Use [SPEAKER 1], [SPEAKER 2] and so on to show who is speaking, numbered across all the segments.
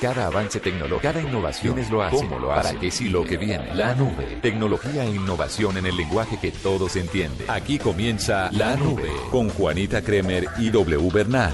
[SPEAKER 1] Cada avance tecnológico, cada innovación es lo hace. ¿Cómo lo hace? ¿Para qué sí lo que viene? La nube. Tecnología e innovación en el lenguaje que todos entienden. Aquí comienza La Nube con Juanita Kremer y W Bernal.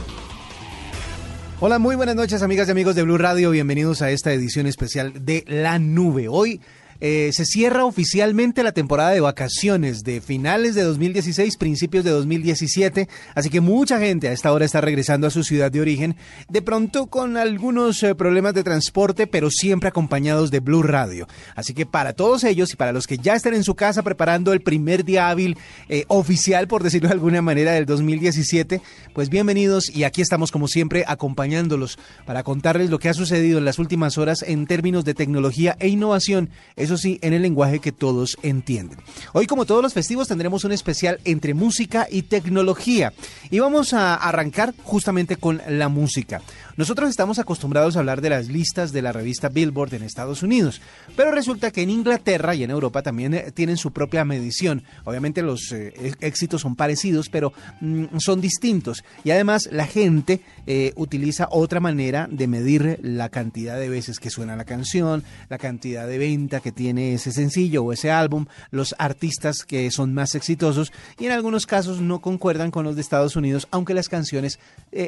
[SPEAKER 2] Hola, muy buenas noches amigas y amigos de Blue Radio, bienvenidos a esta edición especial de La Nube. Hoy eh, se cierra oficialmente la temporada de vacaciones de finales de 2016, principios de 2017, así que mucha gente a esta hora está regresando a su ciudad de origen, de pronto con algunos eh, problemas de transporte, pero siempre acompañados de Blue Radio. Así que para todos ellos y para los que ya están en su casa preparando el primer día hábil eh, oficial, por decirlo de alguna manera, del 2017, pues bienvenidos y aquí estamos como siempre acompañándolos para contarles lo que ha sucedido en las últimas horas en términos de tecnología e innovación eso sí, en el lenguaje que todos entienden. Hoy, como todos los festivos, tendremos un especial entre música y tecnología. Y vamos a arrancar justamente con la música. Nosotros estamos acostumbrados a hablar de las listas de la revista Billboard en Estados Unidos, pero resulta que en Inglaterra y en Europa también eh, tienen su propia medición. Obviamente los eh, éxitos son parecidos, pero mm, son distintos. Y además la gente eh, utiliza otra manera de medir la cantidad de veces que suena la canción, la cantidad de venta que tiene ese sencillo o ese álbum, los artistas que son más exitosos y en algunos casos no concuerdan con los de Estados Unidos, aunque las canciones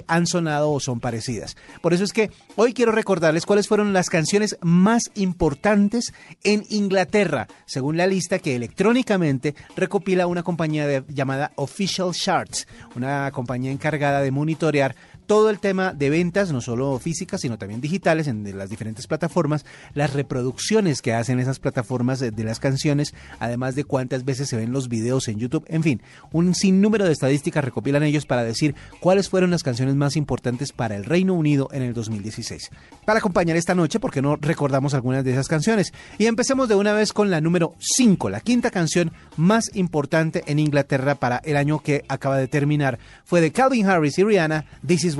[SPEAKER 2] han sonado o son parecidas. Por eso es que hoy quiero recordarles cuáles fueron las canciones más importantes en Inglaterra, según la lista que electrónicamente recopila una compañía llamada Official Charts, una compañía encargada de monitorear todo el tema de ventas, no solo físicas, sino también digitales en las diferentes plataformas, las reproducciones que hacen esas plataformas de, las canciones, además de cuántas veces se ven los videos en YouTube, en fin, un sinnúmero de estadísticas recopilan ellos para decir cuáles fueron las canciones más importantes para el Reino Unido en el 2016. Para acompañar esta noche, porque no recordamos algunas de esas canciones, y empecemos de una vez con la número 5, la quinta canción más importante en Inglaterra para el año que acaba de terminar, fue de Calvin Harris y Rihanna, This Is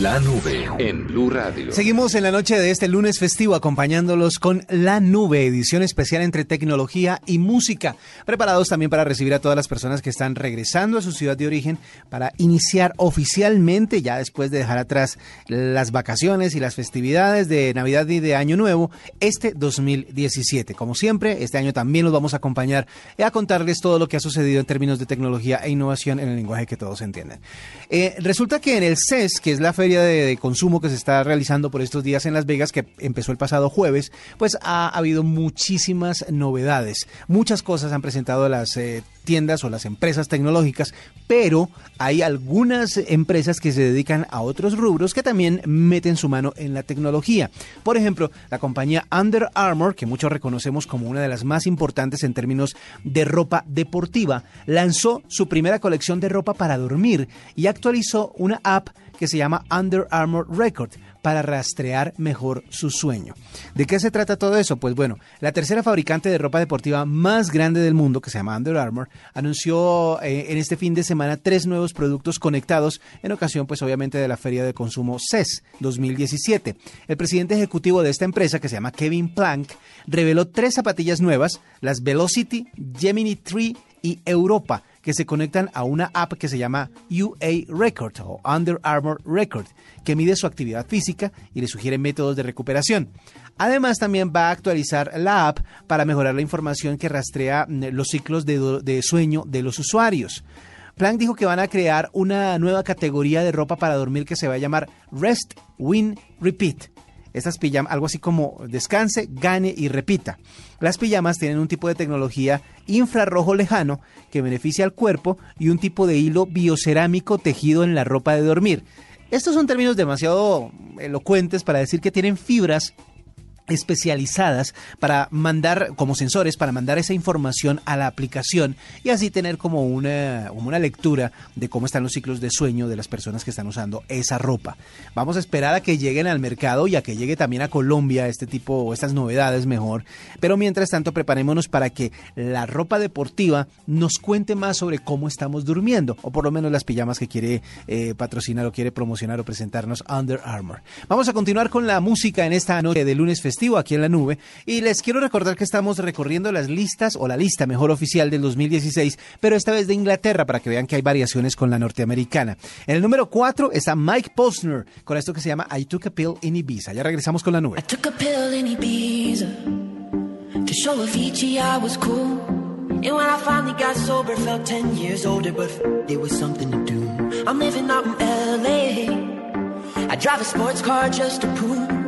[SPEAKER 1] La nube en Blue Radio.
[SPEAKER 2] Seguimos en la noche de este lunes festivo acompañándolos con La Nube, edición especial entre tecnología y música. Preparados también para recibir a todas las personas que están regresando a su ciudad de origen para iniciar oficialmente, ya después de dejar atrás las vacaciones y las festividades de Navidad y de Año Nuevo, este 2017. Como siempre, este año también los vamos a acompañar y a contarles todo lo que ha sucedido en términos de tecnología e innovación en el lenguaje que todos entienden. Eh, resulta que en el CES, que es la feria de, consumo que se está realizando por estos días en Las Vegas, que empezó el pasado jueves, pues ha habido muchísimas novedades. Muchas cosas han presentado las eh, tiendas o las empresas tecnológicas, pero hay algunas empresas que se dedican a otros rubros que también meten su mano en la tecnología. Por ejemplo, la compañía Under Armour, que muchos reconocemos como una de las más importantes en términos de ropa deportiva, lanzó su primera colección de ropa para dormir y actualizó una app que se llama Under Armour Record para rastrear mejor su sueño. ¿De qué se trata todo eso? Pues bueno, la tercera fabricante de ropa deportiva más grande del mundo, que se llama Under Armour, anunció eh, en este fin de semana tres nuevos productos conectados en ocasión, pues obviamente, de la Feria de Consumo CES 2017. El presidente ejecutivo de esta empresa, que se llama Kevin Plank, reveló tres zapatillas nuevas, las Velocity, Gemini 3 y Europa, que se conectan a una app que se llama UA Record o Under Armour Record, que mide su actividad física y le sugiere métodos de recuperación. Además, también va a actualizar la app para mejorar la información que rastrea mm, los ciclos de, de sueño de los usuarios. Plank dijo que van a crear una nueva categoría de ropa para dormir que se va a llamar Rest, Win, Repeat. Estas pijamas, algo así como descanse, gane y repita. Las pijamas tienen un tipo de tecnología infrarrojo lejano que beneficia al cuerpo y un tipo de hilo biocerámico tejido en la ropa de dormir. Estos son términos demasiado elocuentes para decir que tienen fibras especializadas para mandar como sensores para mandar esa información a la aplicación y así tener como una, como una lectura de cómo están los ciclos de sueño de las personas que están usando esa ropa. Vamos a esperar a que lleguen al mercado y a que llegue también a Colombia este tipo estas novedades mejor, pero mientras tanto preparémonos para que la ropa deportiva nos cuente más sobre cómo estamos durmiendo o por lo menos las pijamas que quiere eh, patrocinar o quiere promocionar o presentarnos Under Armour. Vamos a continuar con la música en esta noche de lunes festivo aquí en la nube y les quiero recordar que estamos recorriendo las listas o la lista mejor oficial del 2016, pero esta vez de Inglaterra para que vean que hay variaciones con la norteamericana. En el número 4 está Mike Posner con esto que se llama I Took a Pill in Ibiza. Ya regresamos con la nube.
[SPEAKER 3] A pill I was cool. And when I finally got sober, felt 10 years older, but there was something to do. I'm living out in LA. I drive a sports car just to prove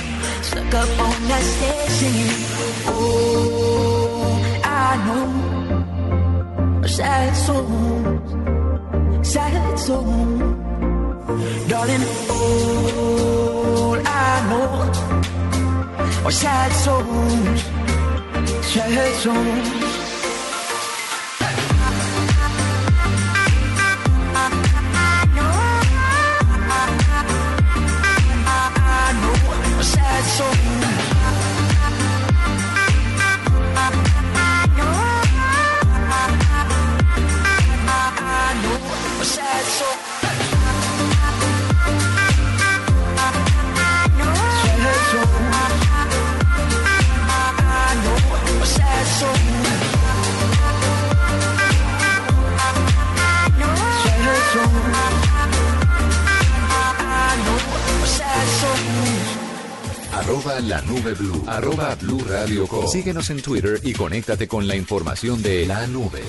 [SPEAKER 3] stuck up on that stage singing. Oh, I know, sad songs, sad songs, darling. All I know are sad songs, sad songs.
[SPEAKER 1] Arroba la nube blue. Arroba blue radio com. Síguenos en Twitter y conéctate con la información de la nube.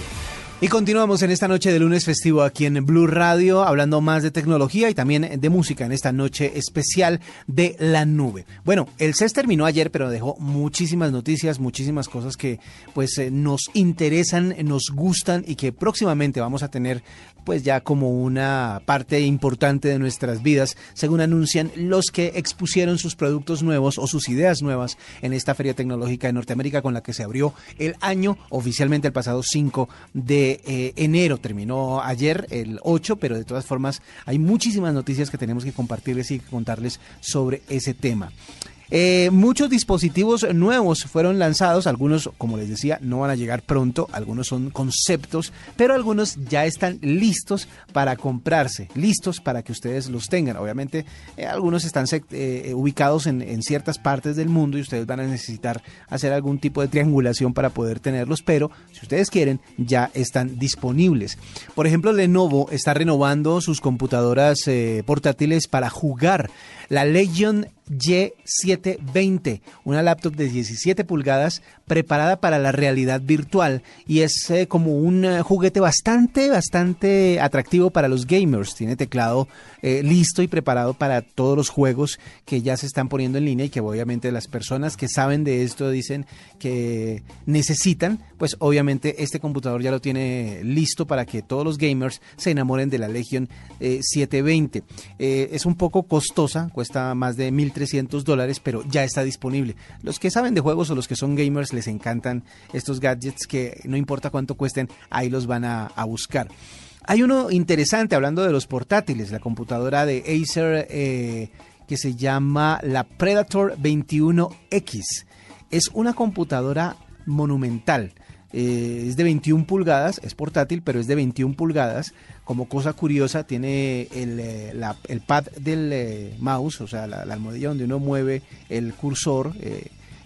[SPEAKER 2] Y continuamos en esta noche de lunes festivo aquí en Blue Radio, hablando más de tecnología y también de música en esta noche especial de la nube. Bueno, el CES terminó ayer, pero dejó muchísimas noticias, muchísimas cosas que pues eh, nos interesan, nos gustan y que próximamente vamos a tener pues ya como una parte importante de nuestras vidas, según anuncian los que expusieron sus productos nuevos o sus ideas nuevas en esta feria tecnológica de Norteamérica con la que se abrió el año oficialmente el pasado 5 de eh, enero. Terminó ayer el 8, pero de todas formas hay muchísimas noticias que tenemos que compartirles y contarles sobre ese tema. Eh, muchos dispositivos nuevos fueron lanzados, algunos, como les decía, no van a llegar pronto, algunos son conceptos, pero algunos ya están listos para comprarse, listos para que ustedes los tengan. Obviamente, eh, algunos están eh, ubicados en, en, ciertas partes del mundo y ustedes van a necesitar hacer algún tipo de triangulación para poder tenerlos, pero si ustedes quieren, ya están disponibles. Por ejemplo, Lenovo está renovando sus computadoras portátiles para jugar. La Legion G720, una laptop de 17 pulgadas preparada para la realidad virtual y es eh, como un eh, juguete bastante, bastante atractivo para los gamers. Tiene teclado eh, listo y preparado para todos los juegos que ya se están poniendo en línea y que obviamente las personas que saben de esto dicen que necesitan, pues obviamente este computador ya lo tiene listo para que todos los gamers se enamoren de la Legion 720. es un poco costosa, cuesta más de 1.300 dólares, pero ya está disponible. Los que saben de juegos o los que son gamers les encantan estos gadgets que no importa cuánto cuesten, ahí los van a, buscar. Hay uno interesante hablando de los portátiles, la computadora de Acer eh, que se llama la Predator 21X. Es una computadora monumental. Eh, es de 21 pulgadas, es portátil, pero es de 21 pulgadas. Como cosa curiosa, tiene el, eh, el pad del mouse, o sea, la, la, almohadilla donde uno mueve el cursor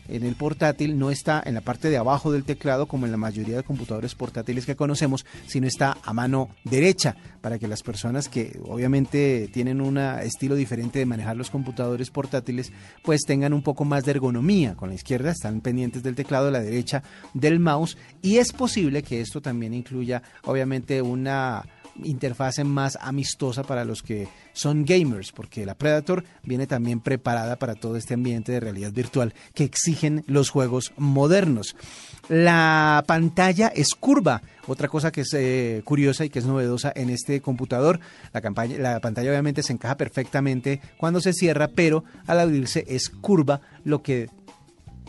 [SPEAKER 2] en el portátil, no está en la parte de abajo del teclado como en la mayoría de computadores portátiles que conocemos, sino está a mano derecha, para que las personas que obviamente tienen un estilo diferente de manejar los computadores portátiles, pues tengan un poco más de ergonomía. Con la izquierda están pendientes del teclado, la derecha del mouse, y es posible que esto también incluya obviamente una interfase más amistosa para los que son gamers, porque la Predator viene también preparada para todo este ambiente de realidad virtual que exigen los juegos modernos. La pantalla es curva, otra cosa que es eh, curiosa y que es novedosa en este computador. La, la pantalla obviamente se encaja perfectamente cuando se cierra, pero al abrirse es curva, lo que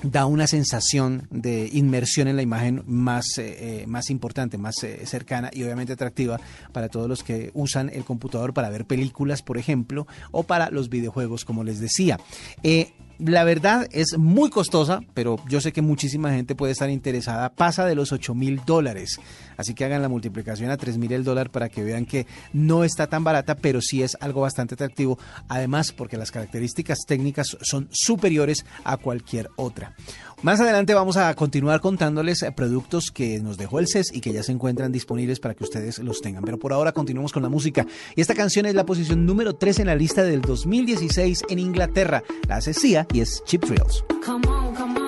[SPEAKER 2] da una sensación de inmersión en la imagen más, eh, más importante, más eh, cercana y obviamente atractiva para todos los que usan el computador para ver películas, por ejemplo, o para los videojuegos, como les decía. Eh, la verdad es muy costosa, pero yo sé que muchísima gente puede estar interesada. Pasa de los 8 mil dólares. Así que hagan la multiplicación a 3 mil el dólar para que vean que no está tan barata, pero sí es algo bastante atractivo. Además, porque las características técnicas son superiores a cualquier otra. Más adelante vamos a continuar contándoles eh, productos que nos dejó el CES y que ya se encuentran disponibles para que ustedes los tengan. Pero por ahora continuamos con la música. Y esta canción es la posición número 3 en la lista del 2016 en Inglaterra. La hace Sia y es Chip Thrills.
[SPEAKER 4] Come on, come on,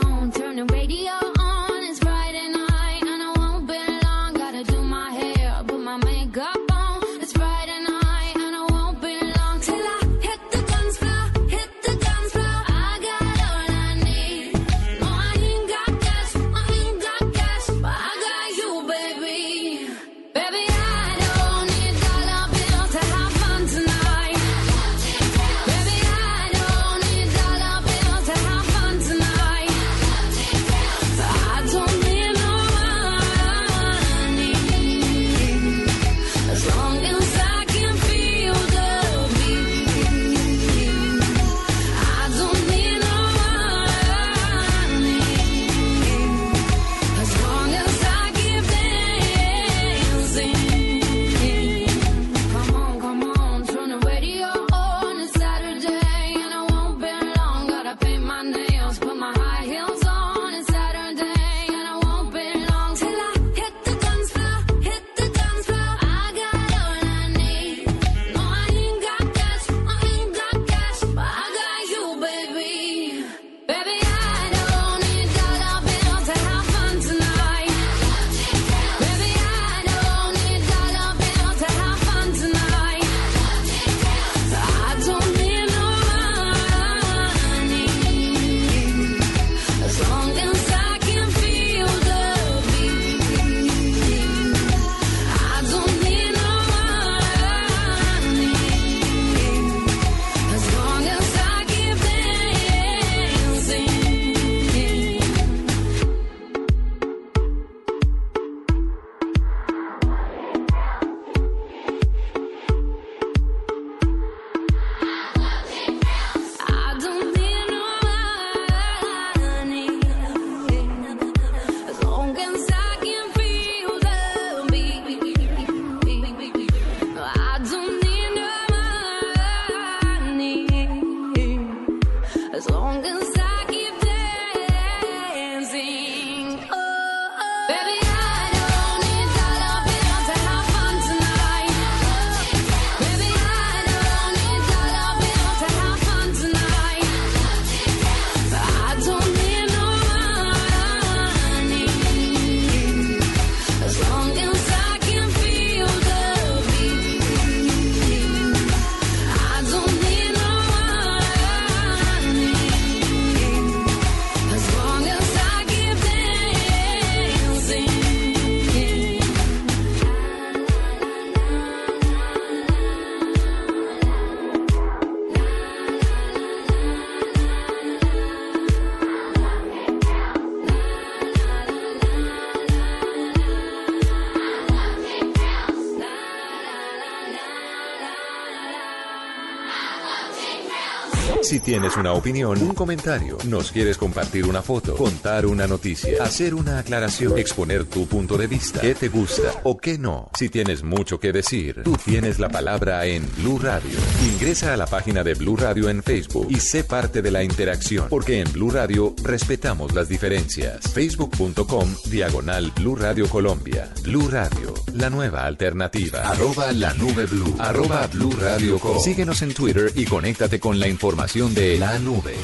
[SPEAKER 1] Si tienes una opinión, un comentario, nos quieres compartir una foto, contar una noticia, hacer una aclaración, exponer tu punto de vista, qué te gusta o qué no. Si tienes mucho que decir, tú tienes la palabra en Blue Radio. Ingresa a la página de Blue Radio en Facebook y sé parte de la interacción, porque en Blue Radio respetamos las diferencias. Facebook.com diagonal Blue Radio Colombia. Blue Radio, la nueva alternativa. Arroba la nube blue. Arroba Blue Radio Co. Síguenos en Twitter y conéctate con la información de la nube.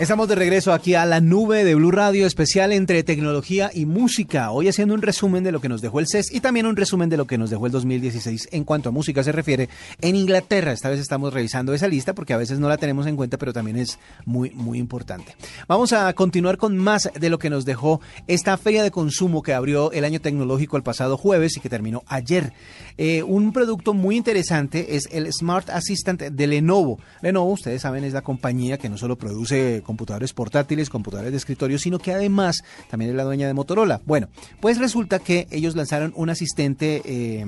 [SPEAKER 2] Estamos de regreso aquí a la nube de Blue Radio especial entre tecnología y música. Hoy haciendo un resumen de lo que nos dejó el CES y también un resumen de lo que nos dejó el 2016 en cuanto a música se refiere en Inglaterra. Esta vez estamos revisando esa lista porque a veces no la tenemos en cuenta, pero también es muy, muy importante. Vamos a continuar con más de lo que nos dejó esta feria de consumo que abrió el año tecnológico el pasado jueves y que terminó ayer. Eh, un producto muy interesante es el Smart Assistant de Lenovo. Lenovo, ustedes saben, es la compañía que no solo produce computadores portátiles, computadores de escritorio, sino que además también es la dueña de Motorola. Bueno, pues resulta que ellos lanzaron un asistente eh,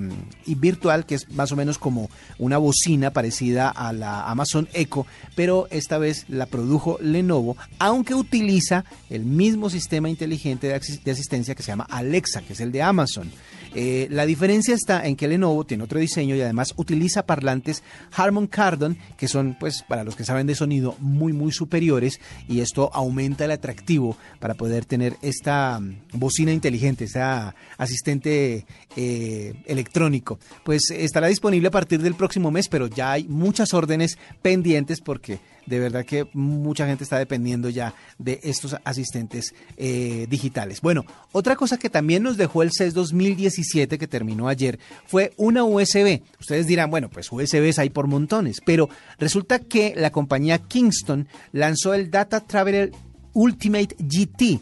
[SPEAKER 2] virtual que es más o menos como una bocina parecida a la Amazon Echo, pero esta vez la produjo Lenovo, aunque utiliza el mismo sistema inteligente de asistencia que se llama Alexa, que es el de Amazon. Eh, la diferencia está en que Lenovo tiene otro diseño y además utiliza parlantes Harman Kardon, que son, pues, para los que saben de sonido, muy, muy superiores y esto aumenta el atractivo para poder tener esta mm, bocina inteligente, esta asistente eh, electrónico. Pues estará disponible a partir del próximo mes, pero ya hay muchas órdenes pendientes porque de verdad que mucha gente está dependiendo ya de estos asistentes eh, digitales. Bueno, otra cosa que también nos dejó el CES 2017 que terminó ayer fue una USB. Ustedes dirán, bueno, pues USBs hay por montones, pero resulta que la compañía Kingston lanzó el Data Traveler Ultimate GT,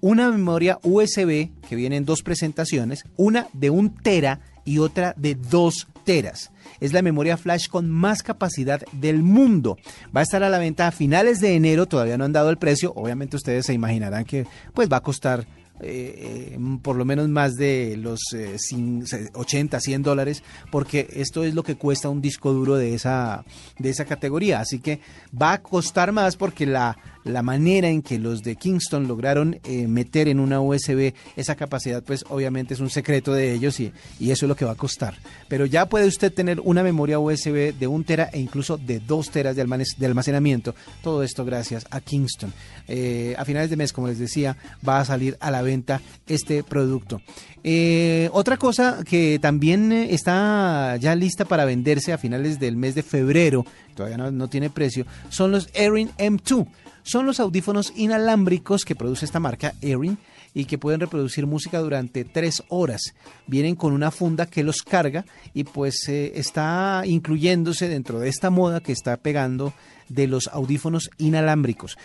[SPEAKER 2] una memoria USB que viene en dos presentaciones, una de un tera y otra de dos Es la memoria flash con más capacidad del mundo. Va a estar a la venta a finales de enero, todavía no han dado el precio. Obviamente ustedes se imaginarán que pues va a costar eh, eh, por lo menos más de los eh, cin- se- 80, 100 dólares, porque esto es lo que cuesta un disco duro de esa, de esa categoría. Así que va a costar más porque la, la manera en que los de Kingston lograron eh, meter en una USB esa capacidad, pues obviamente es un secreto de ellos y, y eso es lo que va a costar. Pero ya puede usted tener una memoria USB de un tera e incluso de dos teras de, almacenamiento. Todo esto gracias a Kingston. Eh, a finales de mes, como les decía, va a salir a la venta este producto. Eh, otra cosa que también está ya lista para venderse a finales del mes de febrero, todavía no, no tiene precio, son los Erin M2. Son los audífonos inalámbricos que produce esta marca Erin y que pueden reproducir música durante tres horas. Vienen con una funda que los carga y pues eh, está incluyéndose dentro de esta moda que está pegando de los audífonos inalámbricos.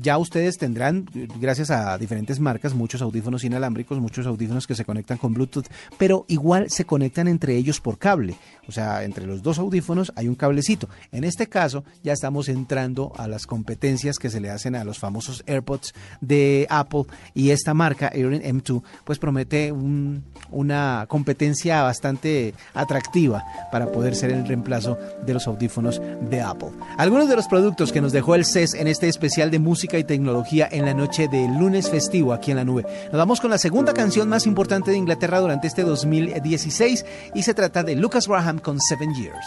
[SPEAKER 2] Ya ustedes tendrán, gracias a diferentes marcas, muchos audífonos inalámbricos, muchos audífonos que se conectan con Bluetooth, pero igual se conectan entre ellos por cable. O sea, entre los dos audífonos hay un cablecito. En este caso, ya estamos entrando a las competencias que se le hacen a los famosos AirPods de Apple y esta marca, Erin M2, pues promete un- una competencia bastante atractiva para poder ser el reemplazo de los audífonos de Apple. Algunos de los productos que nos dejó el CES en este especial de música y tecnología en la noche de lunes festivo aquí en la nube. Nos vamos con la segunda canción más importante de Inglaterra durante este 2016 y se trata de Lucas Graham con Seven Years.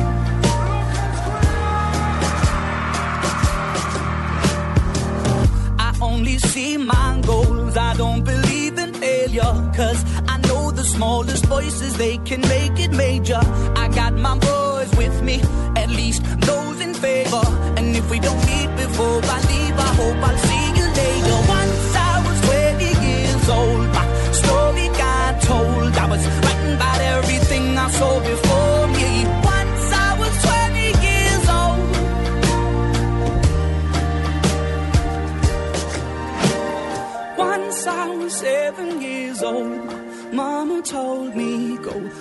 [SPEAKER 5] See my goals. I don't believe in failure. Cause I know the smallest voices, they can make it major. I got my boys with me, at least those in favor. And if we don't meet before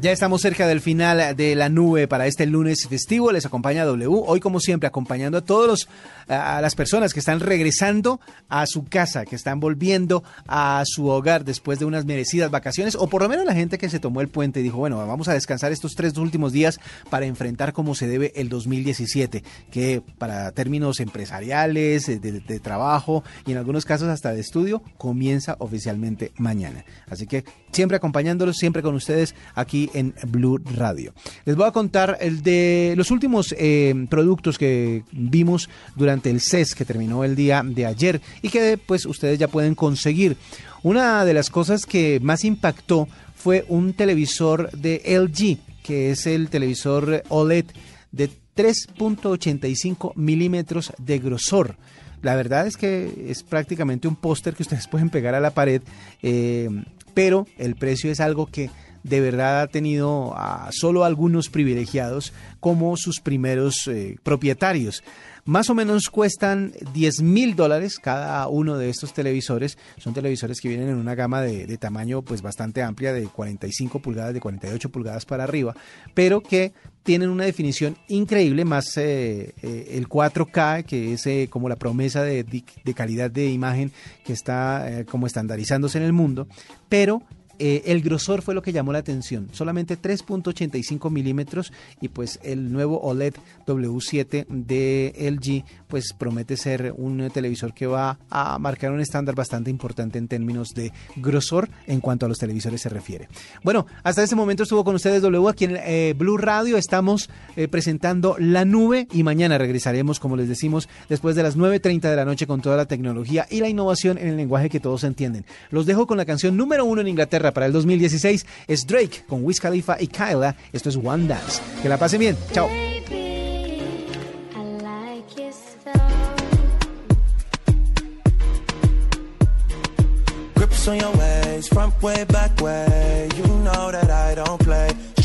[SPEAKER 2] Ya estamos cerca del final de la nube para este lunes festivo. Les acompaña W. Hoy, como siempre, acompañando a todos los, a las personas que están regresando a su casa, que están volviendo a su hogar después de unas merecidas vacaciones, o por lo menos la gente que se tomó el puente y dijo, bueno, vamos a descansar estos tres últimos días para enfrentar como se debe el 2017, que para términos empresariales, de- de trabajo y en algunos casos hasta de estudio, comienza oficialmente mañana. Así que siempre acompañándolos, siempre con ustedes aquí en Blue Radio. Les voy a contar el de los últimos eh, productos que vimos durante el CES que terminó el día de ayer y que pues ustedes ya pueden conseguir. Una de las cosas que más impactó fue un televisor de LG, que es el televisor OLED de 3.85 milímetros de grosor. La verdad es que es prácticamente un póster que ustedes pueden pegar a la pared, eh, pero el precio es algo que de verdad ha tenido a solo algunos privilegiados como sus primeros eh, propietarios. Más o menos cuestan 10 mil dólares cada uno de estos televisores. Son televisores que vienen en una gama de, tamaño pues bastante amplia, de 45 pulgadas, de 48 pulgadas para arriba, pero que tienen una definición increíble, más eh, eh, el 4K, que es como la promesa de, de- calidad de imagen que está como estandarizándose en el mundo, pero eh, el grosor fue lo que llamó la atención, solamente 3.85 milímetros y pues el nuevo OLED W7 de LG pues promete ser un televisor que va a marcar un estándar bastante importante en términos de grosor en cuanto a los televisores se refiere. Bueno, hasta este momento estuvo con ustedes W aquí en eh, Blue Radio, estamos eh, presentando La Nube y mañana regresaremos como les decimos después de las 9.30 de la noche con toda la tecnología y la innovación en el lenguaje que todos entienden. Los dejo con la canción número uno en Inglaterra para el 2016, es Drake con Wiz Khalifa y Kyla, esto es One Dance. Que la pasen bien, chao.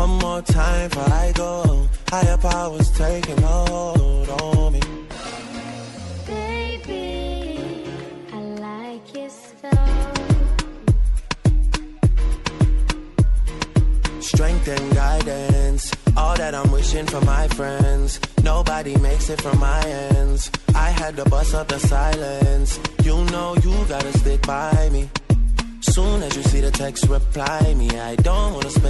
[SPEAKER 6] One more time for I go. Higher powers taking hold on me.
[SPEAKER 4] Baby, I like your style.
[SPEAKER 6] Strength and guidance. All that I'm wishing for my friends. Nobody makes it from my ends. I had to bust up the silence. You know you gotta stick by me. Soon as you see the text, reply me. I don't wanna spend